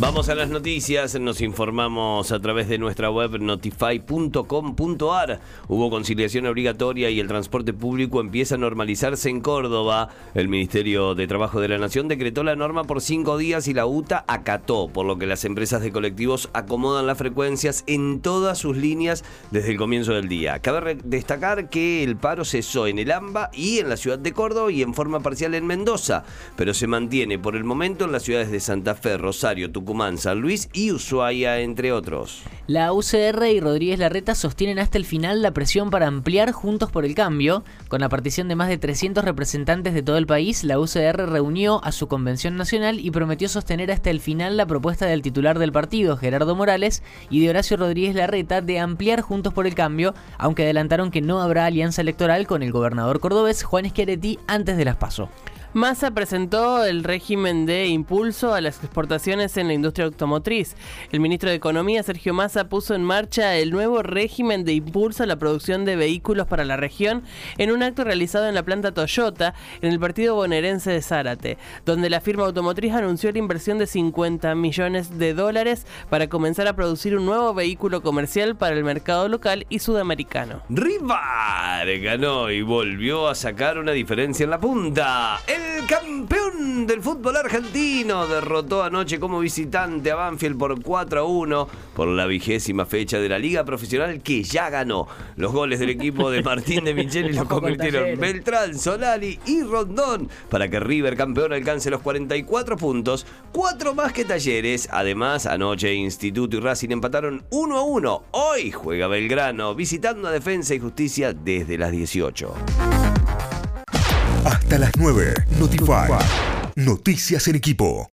Vamos a las noticias, nos informamos a través de nuestra web notify.com.ar. Hubo conciliación obligatoria y el transporte público empieza a normalizarse en Córdoba. El Ministerio de Trabajo de la Nación decretó la norma por cinco días y la UTA acató, por lo que las empresas de colectivos acomodan las frecuencias en todas sus líneas desde el comienzo del día. Cabe destacar que el paro cesó en el AMBA y en la ciudad de Córdoba y en forma parcial en Mendoza, pero se mantiene por el momento en las ciudades de Santa Fe, Rosario, Tucumán, San Luis y Ushuaia, entre otros. La UCR y Rodríguez Larreta sostienen hasta el final la presión para ampliar Juntos por el Cambio. Con la partición de más de 300 representantes de todo el país, la UCR reunió a su convención nacional y prometió sostener hasta el final la propuesta del titular del partido, Gerardo Morales, y de Horacio Rodríguez Larreta de ampliar Juntos por el Cambio, aunque adelantaron que no habrá alianza electoral con el gobernador cordobés Juan Schiaretti antes de las PASO. Massa presentó el régimen de impulso a las exportaciones en la industria automotriz. El ministro de Economía, Sergio Massa, puso en marcha el nuevo régimen de impulso a la producción de vehículos para la región en un acto realizado en la planta Toyota, en el partido bonaerense de Zárate, donde la firma automotriz anunció la inversión de 50 millones de dólares para comenzar a producir un nuevo vehículo comercial para el mercado local y sudamericano. Rivar ganó y volvió a sacar una diferencia en la punta. Campeón del fútbol argentino derrotó anoche como visitante a Banfield por 4 a 1 por la vigésima fecha de la liga profesional que ya ganó. Los goles del equipo de Martín de Micheli los convirtieron Beltrán, Solari y Rondón para que River campeón alcance los 44 puntos, cuatro más que Talleres. Además, anoche Instituto y Racing empataron 1 a 1. Hoy juega Belgrano visitando a Defensa y Justicia desde las 18. Hasta las 9. Notify. Noticias en equipo.